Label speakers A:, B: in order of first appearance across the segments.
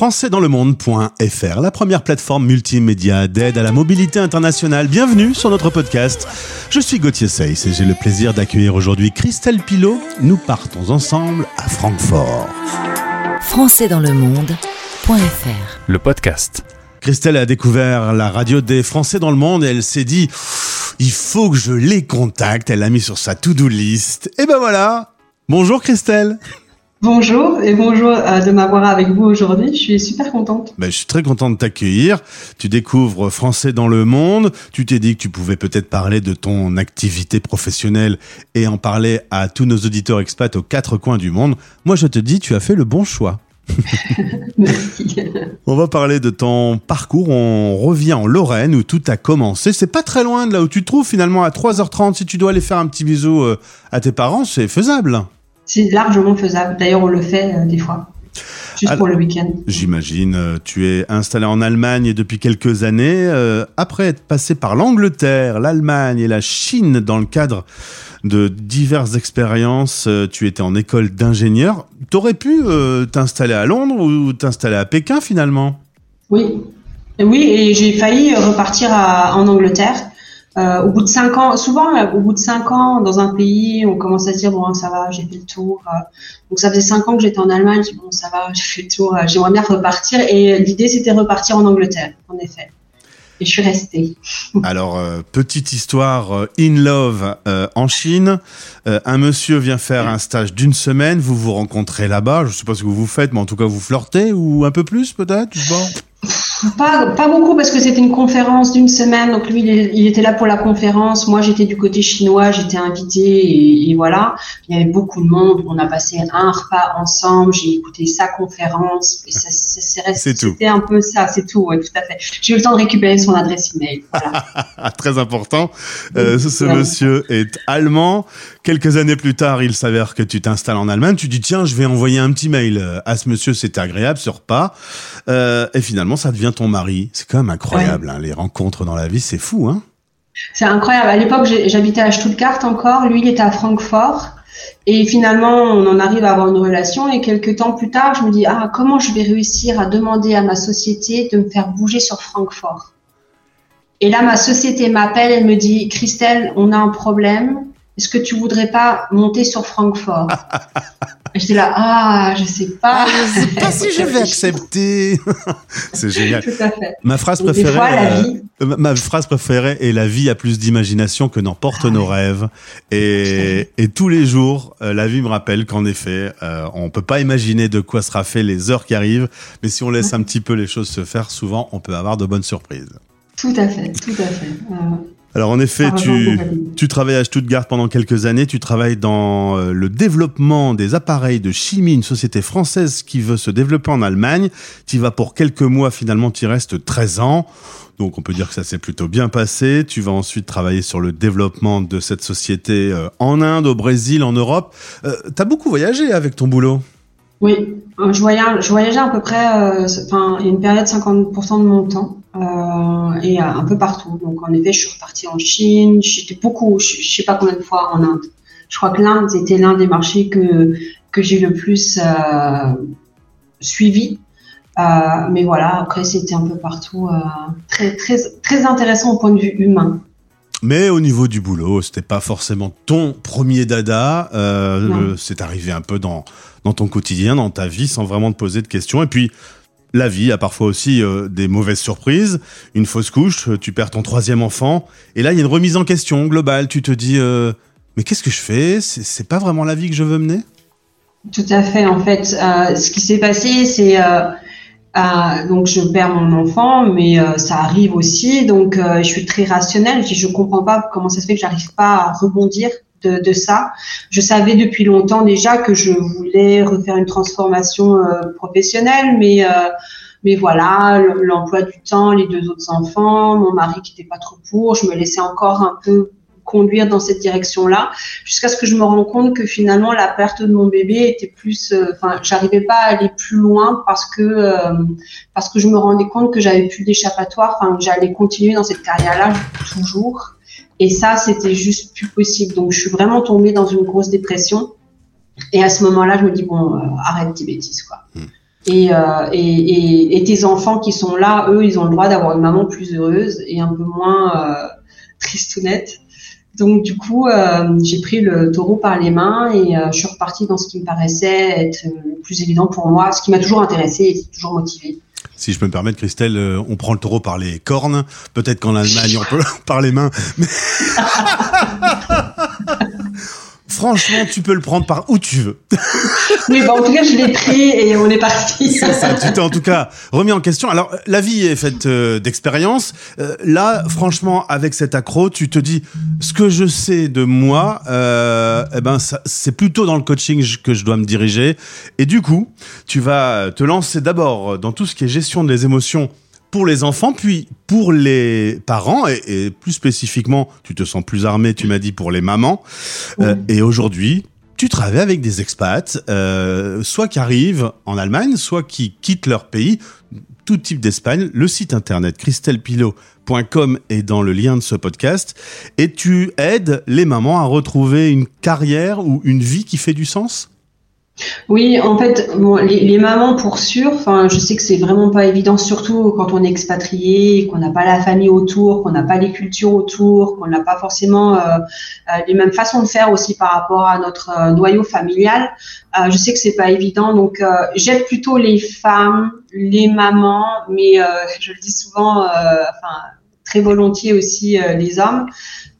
A: françaisdanslemonde.fr, la première plateforme multimédia d'aide à la mobilité internationale. Bienvenue sur notre podcast. Je suis Gauthier Seyss et j'ai le plaisir d'accueillir aujourd'hui Christelle Pilot. Nous partons ensemble à Francfort.
B: françaisdanslemonde.fr
C: Le podcast.
A: Christelle a découvert la radio des Français dans le monde et elle s'est dit il faut que je les contacte. Elle l'a mis sur sa to-do list. Et ben voilà. Bonjour Christelle.
D: Bonjour et bonjour euh, de m'avoir avec vous aujourd'hui. Je suis super contente.
A: Ben, je suis très content de t'accueillir. Tu découvres Français dans le monde. Tu t'es dit que tu pouvais peut-être parler de ton activité professionnelle et en parler à tous nos auditeurs expats aux quatre coins du monde. Moi, je te dis, tu as fait le bon choix.
D: Merci.
A: On va parler de ton parcours. On revient en Lorraine où tout a commencé. C'est pas très loin de là où tu te trouves finalement à 3h30. Si tu dois aller faire un petit bisou euh, à tes parents, c'est faisable.
D: C'est largement faisable. D'ailleurs, on le fait euh, des fois, juste
A: Alors-
D: pour le week-end.
A: J'imagine, euh, tu es installé en Allemagne depuis quelques années. euh, après être passé par l'Angleterre, l'Allemagne et la Chine dans le cadre de diverses expériences, tu étais en école d'ingénieur. T'aurais pu euh, t'installer à Londres ou t'installer à Pékin finalement?
D: Oui, oui, et j'ai failli repartir à- en Angleterre. Euh, au bout de cinq ans, souvent euh, au bout de cinq ans dans un pays, on commence à se dire bon ça va, j'ai fait le tour. euh. donc ça faisait cinq ans que j'étais en Allemagne, je dis, bon ça va, j'ai fait le tour, j'aimerais bien repartir. Et l'idée c'était repartir en Angleterre, en effet. Et je suis restée.
A: Alors, petite histoire in love en Chine. Un monsieur vient faire un stage d'une semaine, vous vous rencontrez là-bas. Je sais pas ce que vous faites, mais en tout cas vous flirtez ou un peu plus peut-être? Pas.
D: Pas, beaucoup parce que c'était une conférence d'une semaine. Donc lui, il, était là pour la conférence. Moi, j'étais du côté chinois, j'étais invitée et, et voilà. Il y avait beaucoup de monde. On a passé un repas ensemble. J'ai écouté sa conférence. Et ça, ça- c'est resté-. C'était un peu ça, c'est tout. Ouais, tout à fait. J'ai eu le temps de récupérer son adresse email. Voilà.
A: Très important. Euh, ce
D: Ouais.
A: monsieur est allemand. Quelques années plus tard, il s'avère que tu t'installes en Allemagne. Tu dis tiens, je vais envoyer un petit mail euh, à ce monsieur. C'était agréable ce repas. Euh, et finalement, ça devient ton mari. C'est quand même incroyable. hein, les rencontres dans la vie, c'est fou. Hein
D: C'est incroyable. À l'époque, j'habitais à Stuttgart encore. Lui, il était à Francfort. Et finalement, on en arrive à avoir une relation. Et quelques temps plus tard, je me dis, ah, comment je vais réussir à demander à ma société de me faire bouger sur Francfort? Et là, ma société m'appelle. Elle me dit, Christelle, on a un problème. Est-ce que tu voudrais pas monter sur Francfort? J'étais là, ah, je sais pas.
A: je sais pas si je vais accepter. c'est génial.
D: Tout à fait.
A: Ma phrase
D: Et des
A: préférée.
D: fois, la
A: euh,
D: vie,
A: Ma ma phrase préférée est la vie a plus d'imagination que n'emportent
D: Ah
A: nos rêves. Et, et tous les jours, euh, la vie me rappelle qu'en effet, euh, on peut pas imaginer de quoi sera fait les heures qui arrivent, mais si on laisse un petit peu les choses se faire, souvent on peut avoir de bonnes surprises.
D: tout à fait, tout à fait.
A: Alors en effet, tu, tu travailles à Stuttgart pendant quelques années, tu travailles dans euh, le développement des appareils de chimie, une société française qui veut se développer en Allemagne. Tu y vas pour quelques mois, finalement tu y restes 13 ans. Donc on peut dire que ça s'est plutôt bien passé. Tu vas ensuite travailler sur le développement de cette société euh, en Inde, au Brésil, en Europe. Euh, T'as beaucoup voyagé avec ton boulot?
D: Oui, euh, je voyageais, je voyageais à peu près, euh, enfin, une période 50% de mon temps euh, et euh, un peu partout. Donc en effet, je suis repartie en Chine, j'étais beaucoup, je, je sais pas combien de fois en Inde. Je crois que l'Inde était l'un des marchés que que j'ai le plus euh, suivi. Mais voilà, après c'était un peu partout, très très très intéressant au point de vue humain.
A: Mais au niveau du boulot, c'était pas forcément ton premier dada. Euh, c'est arrivé un peu dans, dans ton quotidien, dans ta vie, sans vraiment te poser de questions. Et puis, la vie a parfois aussi euh, des mauvaises surprises. Une fausse couche, euh, tu perds ton troisième enfant. Et là, il y a une remise en question globale. Tu te dis, euh, mais qu'est-ce que je fais? C'est c'est pas vraiment la vie que je veux mener?
D: Tout à fait. En fait, euh, ce qui s'est passé, c'est euh, donc je perds mon enfant, mais euh, ça arrive aussi. Donc, euh, je suis très rationnelle. Je je comprends pas comment ça se fait que j'arrive pas à rebondir de, de ça. Je savais depuis longtemps déjà que je voulais refaire une transformation euh, professionnelle, mais euh, mais voilà, le- l'emploi du temps, les deux autres enfants, mon mari qui n'était pas trop pour, je me laissais encore un peu conduire dans cette direction-là, jusqu'à ce que je me rende compte que finalement la perte de mon bébé était plus, euh, enfin, j'arrivais pas à aller plus loin parce que euh, parce que je me rendais compte que j'avais plus d'échappatoire, enfin, que j'allais continuer dans cette carrière-là toujours. Et ça, c'était juste plus possible. Donc, je suis vraiment tombée dans une grosse dépression. Et à ce moment-là, je me dis bon, euh, arrête tes bêtises, quoi.
A: Hmm.
D: Et, euh, et, et, et, tes enfants qui sont là, eux, ils ont le droit d'avoir une maman plus heureuse et un peu moins euh, tristounette. Donc du coup, euh, j'ai pris le taureau par les mains et euh, je suis repartie dans ce qui me paraissait être le plus évident pour moi, ce qui m'a toujours intéressé et toujours motivé.
A: Si je peux me permettre, Christelle, euh, on prend le taureau par les cornes. Peut-être qu'en Allemagne, on peut par les mains. Franchement, tu peux le prendre par où tu veux.
D: oui, bah en tout cas, je l'ai pris et on est parti.
A: C'est ça, tu t'es en tout cas remis en question. Alors, la vie est faite euh, d'expériences. Euh, là, franchement, avec cet accro, tu te dis, ce que je sais de moi, euh, eh ben, c'est plutôt dans le coaching que je dois me diriger. Et du coup, tu vas te lancer d'abord dans tout ce qui est gestion des émotions pour les enfants, puis pour les parents, et, plus spécifiquement, tu te sens plus armé, tu m'as dit, pour les mamans. Euh, et aujourd'hui, tu travailles avec des expats, euh, soit qui arrivent en Allemagne, soit qui quittent leur pays, tout type d'Espagne. Le site internet christelpilot.com est dans le lien de ce podcast. Et tu aides les mamans à retrouver une carrière ou une vie qui fait du sens?
D: Oui, en fait, les, mamans pour sûr, enfin, je sais que c'est vraiment pas évident, surtout quand on est expatrié, qu'on n'a pas la famille autour, qu'on n'a pas les cultures autour, qu'on n'a pas forcément euh, euh, les mêmes façons de faire aussi par rapport à notre euh, noyau familial. je sais que c'est pas évident, donc j'aide plutôt les femmes, les mamans, mais je le dis souvent, enfin très volontiers aussi les hommes,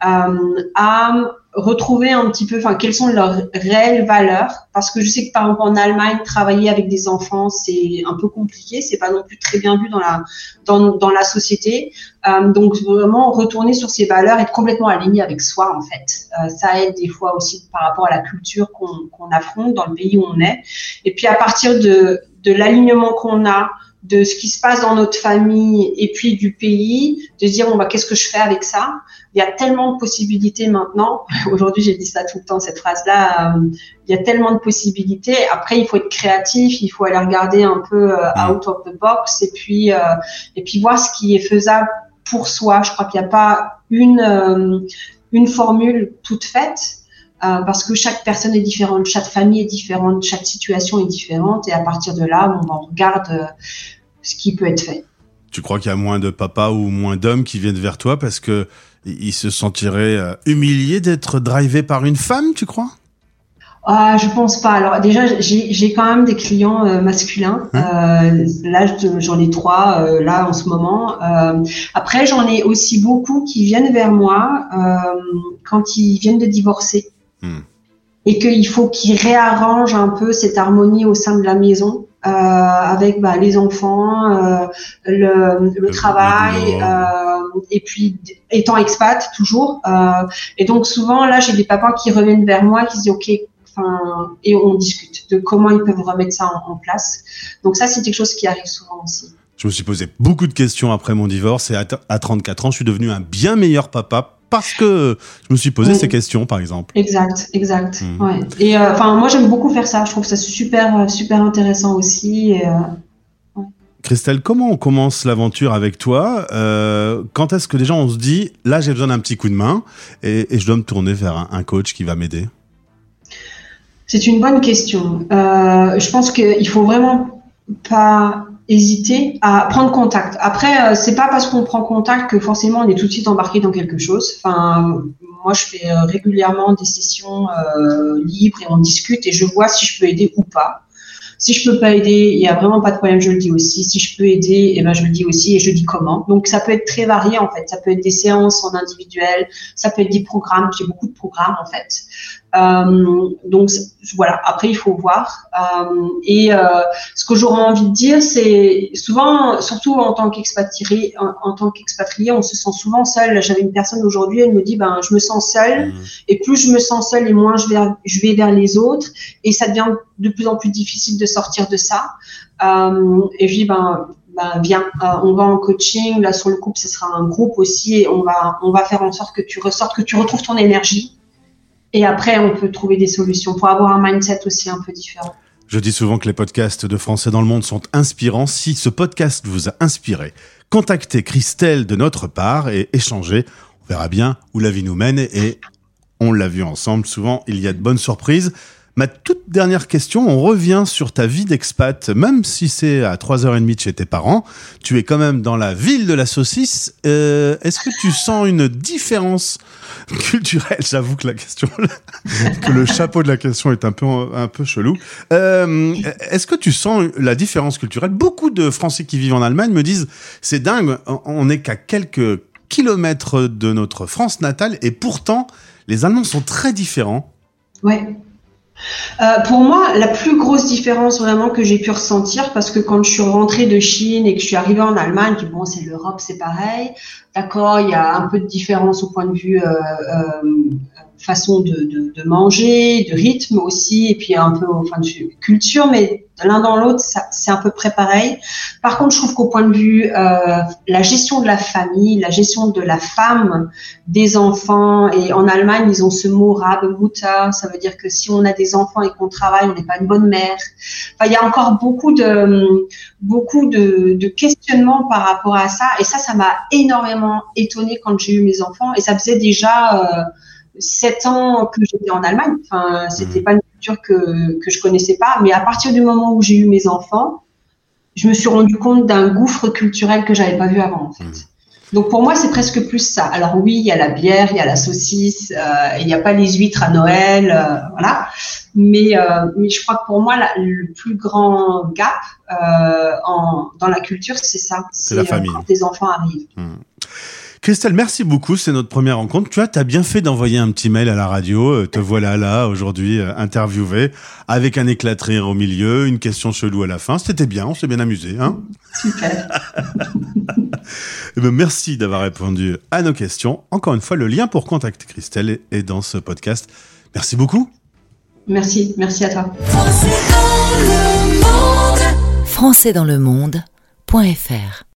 D: à retrouver un petit peu, enfin, quelles sont leurs réelles valeurs, parce que je sais que par exemple en Allemagne, travailler avec des enfants, c'est un peu compliqué, c'est pas non plus très bien vu dans la dans, dans la société. Euh, donc vraiment retourner sur ces valeurs, être complètement aligné avec soi en fait. Euh, ça aide des fois aussi par rapport à la culture qu'on qu'on affronte dans le pays où on est. Et puis à partir de de l'alignement qu'on a, de ce qui se passe dans notre famille et puis du pays, de dire bon bah qu'est-ce que je fais avec ça? Il y a tellement de possibilités maintenant. Aujourd'hui, j'ai dit ça tout le temps cette phrase-là. Euh, il y a tellement de possibilités. Après, il faut être créatif, il faut aller regarder un peu euh, out of the box et puis euh, et puis voir ce qui est faisable pour soi. Je crois qu'il n'y a pas une une formule toute faite. Euh, parce que chaque personne est différente, chaque famille est différente, chaque situation est différente, et à partir de là, on regarde euh, ce qui peut être fait.
A: Tu crois qu'il y a moins de papas ou moins d'hommes qui viennent vers toi parce que ils se sentiraient euh, humiliés d'être drivés par une femme, tu crois?
D: Ah, je pense pas. Alors déjà, j'ai quand même des clients masculins. Hein? Là, j'en ai trois là en ce moment. après, j'en ai aussi beaucoup qui viennent vers moi quand ils viennent de divorcer. Hmm. Et qu'il faut qu'il réarrange un peu cette harmonie au sein de la maison. Euh, avec bah, les enfants, euh, le, le, travail, euh, et puis étant expat toujours. Et donc souvent là, j'ai des papas qui reviennent vers moi, qui se disent ok, enfin, et on discute de comment ils peuvent remettre ça en, en place. Donc ça, c'est quelque chose qui arrive souvent aussi.
A: Je me suis posé beaucoup de questions après mon divorce et à, à 34 ans, je suis devenu un bien meilleur papa parce que je me suis posé ces questions, par exemple.
D: Exact, exact. Ouais. Et euh, enfin, moi, j'aime beaucoup faire ça. Je trouve ça super, euh, super intéressant aussi. Et, euh,
A: Christelle, comment on commence l'aventure avec toi euh, Quand est-ce que déjà on se dit, là, j'ai besoin d'un petit coup de main et, et, je dois me tourner vers un, un coach qui va m'aider?
D: C'est une bonne question. Je pense qu'il faut vraiment pas hésiter à prendre contact. Après, euh, c'est pas parce qu'on prend contact que forcément on est tout de suite embarqué dans quelque chose. Enfin, moi, je fais euh, régulièrement des sessions euh, libres et on discute et je vois si je peux aider ou pas. Si je peux pas aider, il y a vraiment pas de problème, je le dis aussi. Si je peux aider, eh ben je le dis aussi et je dis comment. Donc ça peut être très varié en fait. Ça peut être des séances en individuel, ça peut être des programmes. J'ai beaucoup de programmes en fait. Euh, donc voilà. Après, il faut voir. Euh, et euh, ce que j'aurais envie de dire, c'est souvent, surtout en tant qu'expatrié, en, tant qu'expatrié, on se sent souvent seul. J'avais une personne aujourd'hui, elle me dit, ben, je me sens seule. Mmh. Et plus je me sens seule, et moins je vais, je vais vers les autres. Et ça devient de plus en plus difficile de sortir de ça. Euh, et dis, ben, ben viens, euh, on va en coaching. Là, sur le couple, ce sera un groupe aussi. Et on va, on va faire en sorte que tu ressortes, que tu retrouves ton énergie et après, on peut trouver des solutions pour avoir un mindset aussi un peu différent.
A: Je dis souvent que les podcasts de Français dans le monde sont inspirants. Si ce podcast vous a inspiré, contactez Christelle de notre part et échangez. On verra bien où la vie nous mène et on l'a vu ensemble. Souvent, il y a de bonnes surprises. Ma toute dernière question, on revient sur ta vie d'expat, même si c'est à 3h30 de chez tes parents, tu es quand même dans la ville de la saucisse. Euh, Est-ce que tu sens une différence culturelle? J'avoue que la question, que le chapeau de la question est un peu, un peu chelou. Euh, Est-ce que tu sens la différence culturelle? Beaucoup de Français qui vivent en Allemagne me disent, c'est dingue, on n'est qu'à quelques kilomètres de notre France natale et pourtant, les Allemands sont très différents.
D: Ouais. Euh, pour moi, la plus grosse différence vraiment que j'ai pu ressentir, parce que quand je suis rentrée de Chine et que je suis arrivée en Allemagne, je dis, bon, c'est l'Europe, c'est pareil. D'accord, il y a un peu de différence au point de vue euh, euh, façon de, de, de, manger, de rythme aussi, et puis un peu enfin de culture, mais l'un dans l'autre, c'est à peu près pareil. Par contre, je trouve qu'au point de vue euh, la gestion de la famille, la gestion de la femme, des enfants, et en Allemagne, ils ont ce mot Rabemutter, ça veut dire que si on a des enfants et qu'on travaille, on n'est pas une bonne mère. Enfin, il y a encore beaucoup de beaucoup de, de questionnements par rapport à ça, et ça, ça m'a énormément étonnée quand j'ai eu mes enfants, et ça faisait déjà euh, sept ans que j'étais en Allemagne. Enfin, c'était mmh. pas une culture que, que je connaissais pas. Mais à partir du moment où j'ai eu mes enfants, je me suis rendu compte d'un gouffre culturel que j'avais pas vu avant, en fait. Mmh. Donc pour moi, c'est presque plus ça. Alors oui, il y a la bière, il y a la saucisse, euh, il n'y a pas les huîtres à Noël, euh, voilà. Mais, euh, mais je crois que pour moi, la, le plus grand gap en, dans la culture, c'est ça.
A: C'est la famille.
D: Quand tes enfants arrivent.
A: Mmh. Christelle, merci beaucoup. C'est notre première rencontre. Tu vois, t'as bien fait d'envoyer un petit mail à la radio. Te voilà là aujourd'hui euh, interviewé avec un éclat de rire au milieu, une question chelou à la fin. C'était bien, on s'est bien amusé, hein
D: Super.
A: eh ben, merci d'avoir répondu à nos questions. Encore une fois, le lien pour contacter Christelle est dans ce podcast. Merci beaucoup.
D: Merci, merci à toi.
B: Français dans le monde.fr